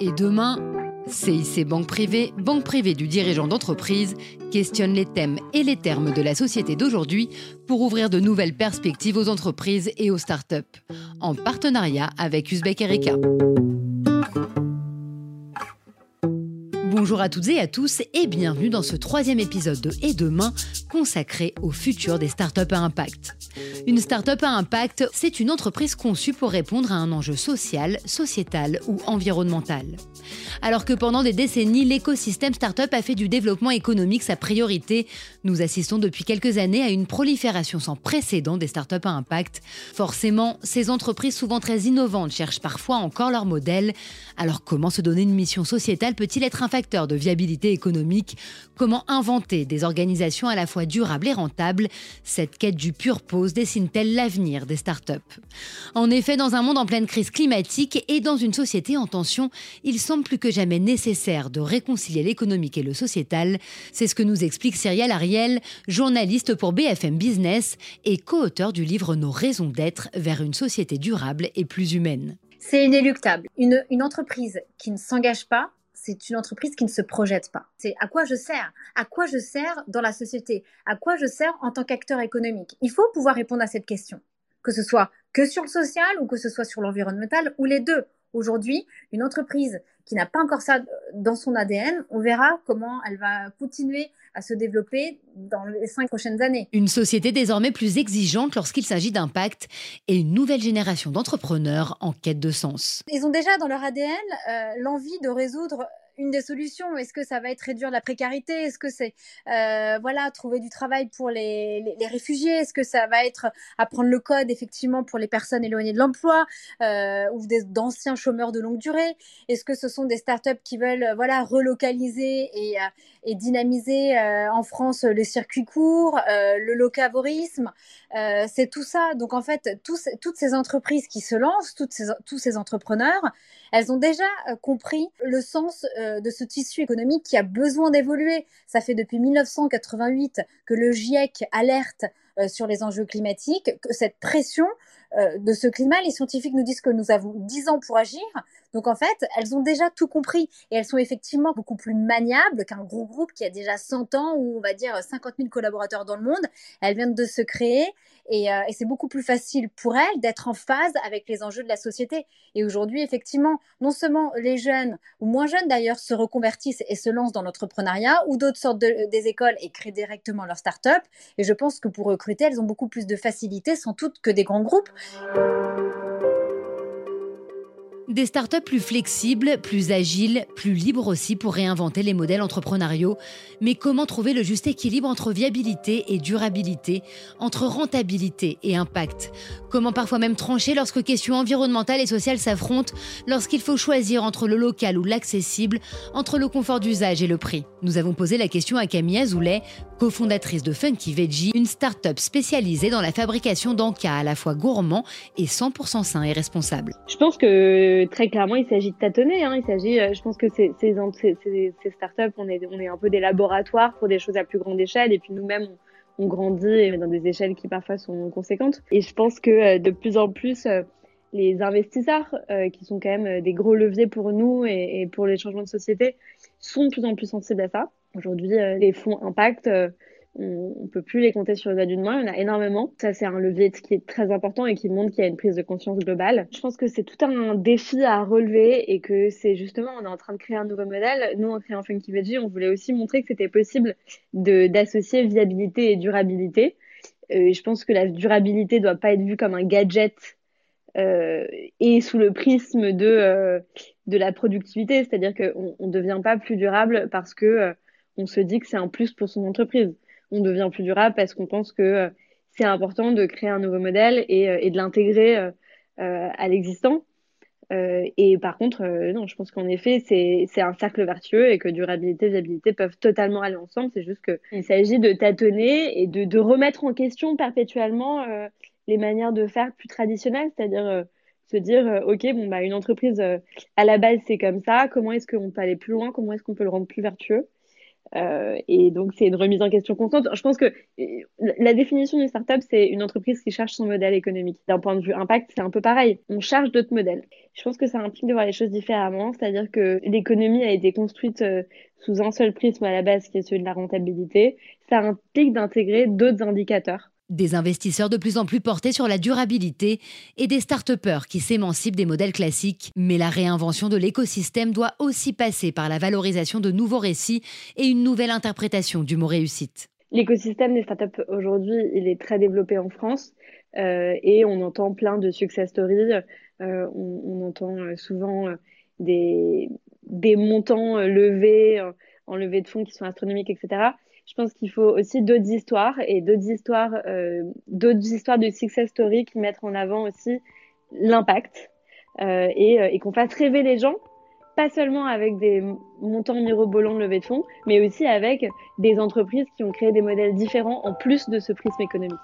Et demain, CIC Banque Privée, banque privée du dirigeant d'entreprise, questionne les thèmes et les termes de la société d'aujourd'hui pour ouvrir de nouvelles perspectives aux entreprises et aux startups, en partenariat avec Uzbek Erika. Bonjour à toutes et à tous et bienvenue dans ce troisième épisode de Et demain consacré au futur des startups à impact. Une start-up à impact, c'est une entreprise conçue pour répondre à un enjeu social, sociétal ou environnemental. Alors que pendant des décennies, l'écosystème start-up a fait du développement économique sa priorité, nous assistons depuis quelques années à une prolifération sans précédent des start-up à impact. Forcément, ces entreprises souvent très innovantes cherchent parfois encore leur modèle. Alors comment se donner une mission sociétale peut-il être un facteur de viabilité économique? Comment inventer des organisations à la fois durables et rentables? Cette quête du pur pose dessine-t-elle l'avenir des startups En effet, dans un monde en pleine crise climatique et dans une société en tension, semble plus que jamais nécessaire de réconcilier l'économique et le sociétal. C'est ce que nous explique Cyrielle Ariel, journaliste pour BFM Business et co-auteur du livre Nos raisons d'être vers une société durable et plus humaine. C'est inéluctable. Une, une entreprise qui ne s'engage pas, c'est une entreprise qui ne se projette pas. C'est à quoi je sers? À quoi je sers dans la société? À quoi je sers en tant qu'acteur économique? Il faut pouvoir répondre à cette question, que ce soit que sur le social ou que ce soit sur l'environnemental ou les deux. Aujourd'hui, une entreprise qui n'a pas encore ça dans son ADN, on verra comment elle va continuer à se développer dans les cinq prochaines années. Une société désormais plus exigeante lorsqu'il s'agit d'impact et une nouvelle génération d'entrepreneurs en quête de sens. Ils ont déjà dans leur ADN euh, l'envie de résoudre une des solutions. Est-ce que ça va être réduire la précarité? Est-ce que c'est euh, voilà trouver du travail pour les, les, réfugiés? Est-ce que ça va être apprendre le code effectivement pour les personnes éloignées de l'emploi euh, ou d'anciens chômeurs de longue durée? Est-ce que ce sont des startups qui veulent euh, voilà relocaliser et, dynamiser en France les circuits courts, le locavorisme? C'est tout ça. Donc en fait, toutes ces entreprises qui se lancent, toutes ces, tous ces entrepreneurs, elles ont déjà compris le sens de ce tissu économique qui a besoin d'évoluer. Ça fait depuis 1988 que le GIEC alerte euh, sur les enjeux climatiques, que cette pression euh, de ce climat, les scientifiques nous disent que nous avons 10 ans pour agir. Donc en fait, elles ont déjà tout compris et elles sont effectivement beaucoup plus maniables qu'un gros groupe qui a déjà 100 ans ou on va dire 50 000 collaborateurs dans le monde. Elles viennent de se créer et, euh, et c'est beaucoup plus facile pour elles d'être en phase avec les enjeux de la société. Et aujourd'hui, effectivement, non seulement les jeunes ou moins jeunes d'ailleurs se reconvertissent et se lancent dans l'entrepreneuriat ou d'autres sortes de, des écoles et créent directement leur start-up. Et je pense que pour recruter, elles ont beaucoup plus de facilité sans doute que des grands groupes. Thank you. Des startups plus flexibles, plus agiles, plus libres aussi pour réinventer les modèles entrepreneuriaux. Mais comment trouver le juste équilibre entre viabilité et durabilité, entre rentabilité et impact? Comment parfois même trancher lorsque questions environnementales et sociales s'affrontent, lorsqu'il faut choisir entre le local ou l'accessible, entre le confort d'usage et le prix? Nous avons posé la question à Camille Azoulay, cofondatrice de Funky Veggie, une start-up spécialisée dans la fabrication d'encas à la fois gourmand et 100% sain et responsable. Je pense que très clairement, il s'agit de tâtonner. Hein. Il s'agit, euh, je pense que ces, startups, on est, un peu des laboratoires pour des choses à plus grande échelle. Et puis nous-mêmes, on, grandit dans des échelles qui parfois sont conséquentes. Et je pense que euh, de plus en plus, euh, les investisseurs, qui sont quand même des gros leviers pour nous et, et, pour les changements de société, sont de plus en plus sensibles à ça. Aujourd'hui, les fonds impact on, on peut plus les compter sur les doigts d'une main. Il y en a énormément. Ça, c'est un levier qui est très important et qui montre qu'il y a une prise de conscience globale. Je pense que c'est tout un défi à relever et que c'est justement, on est en train de créer un nouveau modèle. Nous, en créant Funky Veggie, on voulait aussi montrer que c'était possible d'associer viabilité et durabilité. Euh, et je pense que la durabilité doit pas être vue comme un gadget euh, et sous le prisme de, euh, la productivité. C'est-à-dire qu'on ne devient pas plus durable parce que on se dit que c'est un plus pour son entreprise on devient plus durable parce qu'on pense que euh, c'est important de créer un nouveau modèle et, euh, de l'intégrer euh, à l'existant. et par contre, non, je pense qu'en effet, c'est un cercle vertueux et que durabilité et viabilité peuvent totalement aller ensemble. C'est juste qu'il s'agit de tâtonner et de, de, remettre en question perpétuellement les manières de faire plus traditionnelles, c'est-à-dire se dire, OK, bon, bah, une entreprise, à la base, c'est comme ça. Comment est-ce qu'on peut aller plus loin? Comment est-ce qu'on peut le rendre plus vertueux? Euh, et donc, c'est une remise en question constante. Je pense que euh, la définition d'une startup, c'est une entreprise qui cherche son modèle économique. D'un point de vue impact, c'est un peu pareil. On charge d'autres modèles. Je pense que ça implique de voir les choses différemment, c'est-à-dire que l'économie a été construite euh, sous un seul prisme à la base, qui est celui de la rentabilité. Ça implique d'intégrer d'autres indicateurs des investisseurs de plus en plus portés sur la durabilité et des start qui s'émancipent des modèles classiques. Mais la réinvention de l'écosystème doit aussi passer par la valorisation de nouveaux récits et une nouvelle interprétation du mot réussite. L'écosystème des startups aujourd'hui, il est très développé en France euh, et on entend plein de success stories. Euh, on, entend euh, souvent des, des montants levés en levée de fonds qui sont astronomiques, etc je pense qu'il faut aussi d'autres histoires et d'autres histoires, euh, d'autres histoires de success story qui mettent en avant aussi l'impact euh, et, euh, et qu'on fasse rêver les gens, pas seulement avec des montants mirobolants de levée de fonds, mais aussi avec des entreprises qui ont créé des modèles différents en plus de ce prisme économique.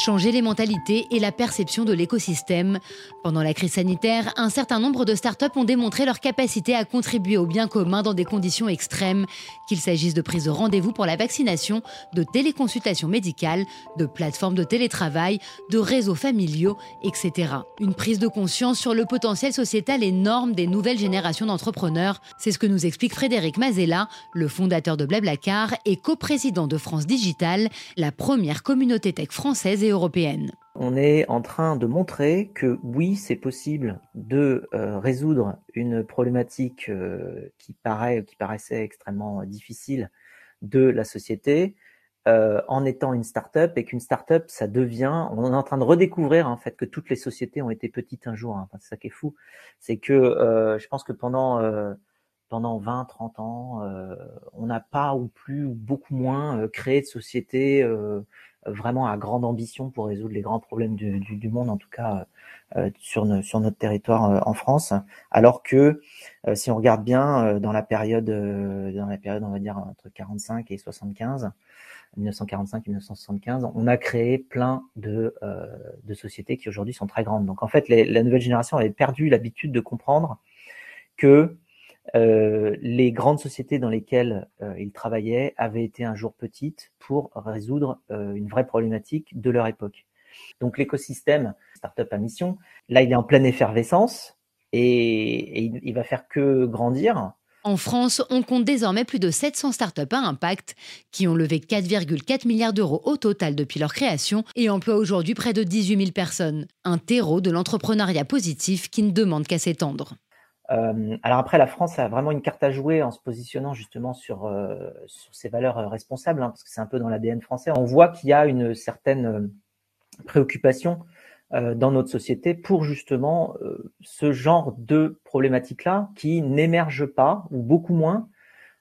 Changer les mentalités et la perception de l'écosystème. Pendant la crise sanitaire, un certain nombre de startups ont démontré leur capacité à contribuer au bien commun dans des conditions extrêmes, qu'il s'agisse de prise de rendez-vous pour la vaccination, de téléconsultation médicale, de plateformes de télétravail, de réseaux familiaux, etc. Une prise de conscience sur le potentiel sociétal énorme des nouvelles générations d'entrepreneurs, c'est ce que nous explique Frédéric Mazella, le fondateur de Blablacar et coprésident de France Digital, la première communauté tech française et On est en train de montrer que oui, c'est possible de euh, résoudre une problématique euh, qui, paraît, qui paraissait extrêmement difficile de la société euh, en étant une start-up et qu'une start-up, ça devient, on est en train de redécouvrir en fait que toutes les sociétés ont été petites un jour. Hein. c'est ça qui est fou. C'est que je pense que pendant pendant 20, 30 ans, on n'a pas ou plus ou beaucoup moins créé de sociétés vraiment à grande ambition pour résoudre les grands problèmes du, du, monde, en tout cas euh, sur, sur notre territoire euh, en France. Alors que euh, si on regarde bien dans la période, dans la période, on va dire entre 45 et 75, 1945 1975, on a créé plein de, de sociétés qui aujourd'hui sont très grandes. Donc en fait, la nouvelle génération avait perdu l'habitude de comprendre que euh, les grandes sociétés dans lesquelles euh, ils travaillaient avaient été un jour petites pour résoudre euh, une vraie problématique de leur époque. Donc l'écosystème startup à mission, là il est en pleine effervescence et, il, il, va faire que grandir. En France, on compte désormais plus de 700 startups à impact qui ont levé 4,4 milliards d'euros au total depuis leur création et emploient aujourd'hui près de 18 000 personnes. Un terreau de l'entrepreneuriat positif qui ne demande qu'à s'étendre. Euh, alors après, la France a vraiment une carte à jouer en se positionnant justement sur, euh, sur ses valeurs euh, responsables, hein, parce que c'est un peu dans l'ADN français. On voit qu'il y a une certaine préoccupation dans notre société pour justement ce genre de problématiques-là qui n'émergent pas, ou beaucoup moins,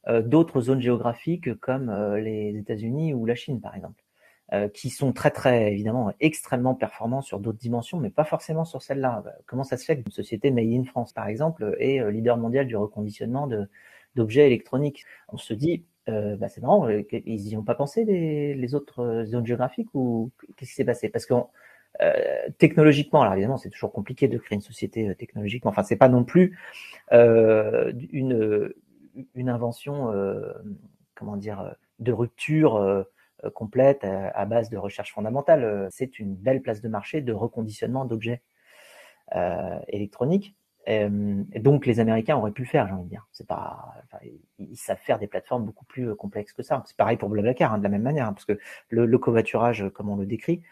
d'autres zones géographiques comme les États-Unis ou la Chine, par exemple. Euh, qui sont très très évidemment extrêmement performants sur d'autres dimensions, mais pas forcément sur celle-là. Euh, comment ça se fait qu'une société made in France, par exemple, est euh, leader mondial du reconditionnement d'objets électroniques? On se dit, euh, bah c'est marrant, ils n'y ont pas pensé les, autres zones géographiques ou qu'est-ce qui s'est passé? Parce que technologiquement, alors évidemment, c'est toujours compliqué de créer une société technologique, mais enfin, c'est pas non plus une une invention, comment dire, de rupture complète à, base de recherche fondamentale. Euh, c'est une belle place de marché de reconditionnement d'objets euh, électroniques. Et, donc les Américains auraient pu le faire, j'ai envie de dire. C'est pas, ils, savent faire des plateformes beaucoup plus complexes que ça. C'est pareil pour Blablacar, hein, de la même manière, hein, parce que le, le, covoiturage, comme on le décrit,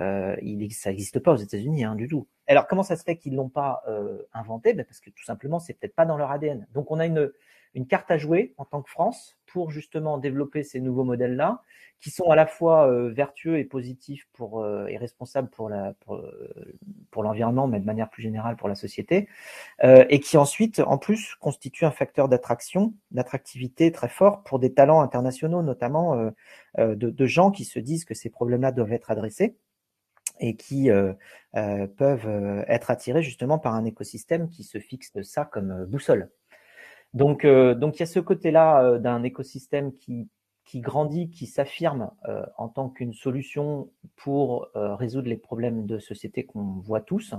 euh, il, ça n'existe pas aux États-Unis hein, du tout. Alors comment ça se fait qu'ils l'ont pas euh, inventé? Ben Parce que tout simplement, c'est peut-être pas dans leur ADN. Donc on a une, une carte à jouer en tant que France pour justement développer ces nouveaux modèles-là, qui sont à la fois euh, vertueux et positifs pour euh, et responsables pour la pour, euh, pour l'environnement, mais de manière plus générale pour la société, et qui ensuite, en plus, constituent un facteur d'attraction, d'attractivité très fort pour des talents internationaux, notamment de, de, gens qui se disent que ces problèmes-là doivent être adressés et qui peuvent être attirés justement par un écosystème qui se fixe de ça comme boussole. Donc, euh, donc il y a ce côté-là euh, d'un écosystème qui, qui grandit, qui s'affirme euh, en tant qu'une solution pour résoudre les problèmes de société qu'on voit tous.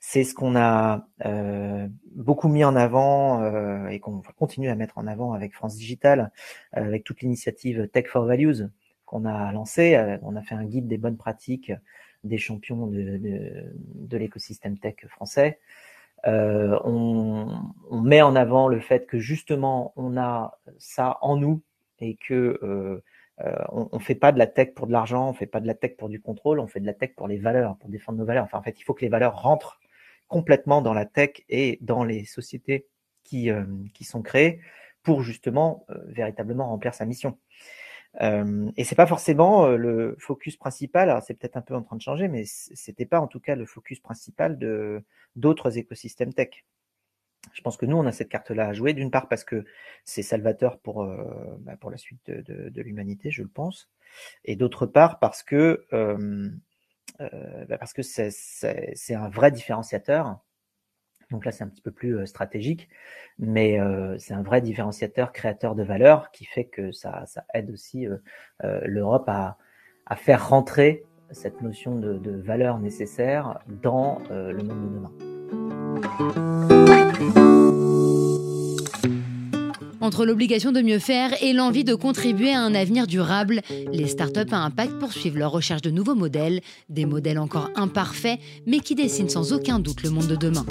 C'est ce qu'on a euh, beaucoup mis en avant euh, et qu'on va continuer à mettre en avant avec France Digital, euh, avec toute l'initiative Tech for Values qu'on a lancée. on a fait un guide des bonnes pratiques des champions de, de, de l'écosystème tech français. On, on, met en avant le fait que justement on a ça en nous et que euh, on, on fait pas de la tech pour de l'argent, on fait pas de la tech pour du contrôle, on fait de la tech pour les valeurs, pour défendre nos valeurs. Enfin, en fait, il faut que les valeurs rentrent complètement dans la tech et dans les sociétés qui, euh, qui sont créées pour justement euh, véritablement remplir sa mission. Euh, et c'est pas forcément le focus principal. Alors c'est peut-être un peu en train de changer, mais c'était pas en tout cas le focus principal de d'autres écosystèmes tech. Je pense que nous, on a cette carte-là à jouer, d'une part parce que c'est salvateur pour, euh, bah, pour la suite de, de, de l'humanité, je le pense, et d'autre part parce que euh, euh, bah parce que c'est un vrai différenciateur. Donc là, c'est un petit peu plus euh, stratégique, mais euh, c'est un vrai différenciateur créateur de valeur qui fait que ça, aide aussi euh, l'Europe à, faire rentrer cette notion de valeur nécessaire dans le monde de demain. Entre l'obligation de mieux faire et l'envie de contribuer à un avenir durable, les startups à impact poursuivent leur recherche de nouveaux modèles, des modèles encore imparfaits, mais qui dessinent sans aucun doute le monde de demain.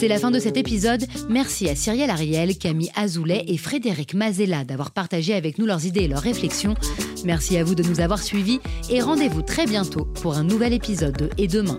C'est la fin de cet épisode. Merci à Cyrielle Ariel, Camille Azoulay et Frédéric Mazella d'avoir partagé avec nous leurs idées et leurs réflexions. Merci à vous de nous avoir suivis et rendez-vous très bientôt pour un nouvel épisode de Et demain.